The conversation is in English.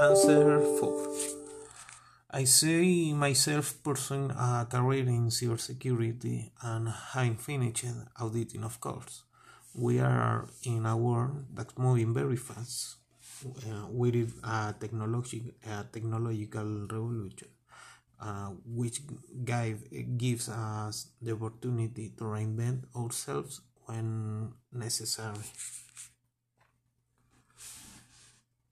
Answer 4. I see myself pursuing a career in cybersecurity and having finished auditing, of course. We are in a world that's moving very fast. Uh, we live a, technologi- a technological revolution, uh, which give, gives us the opportunity to reinvent ourselves when necessary.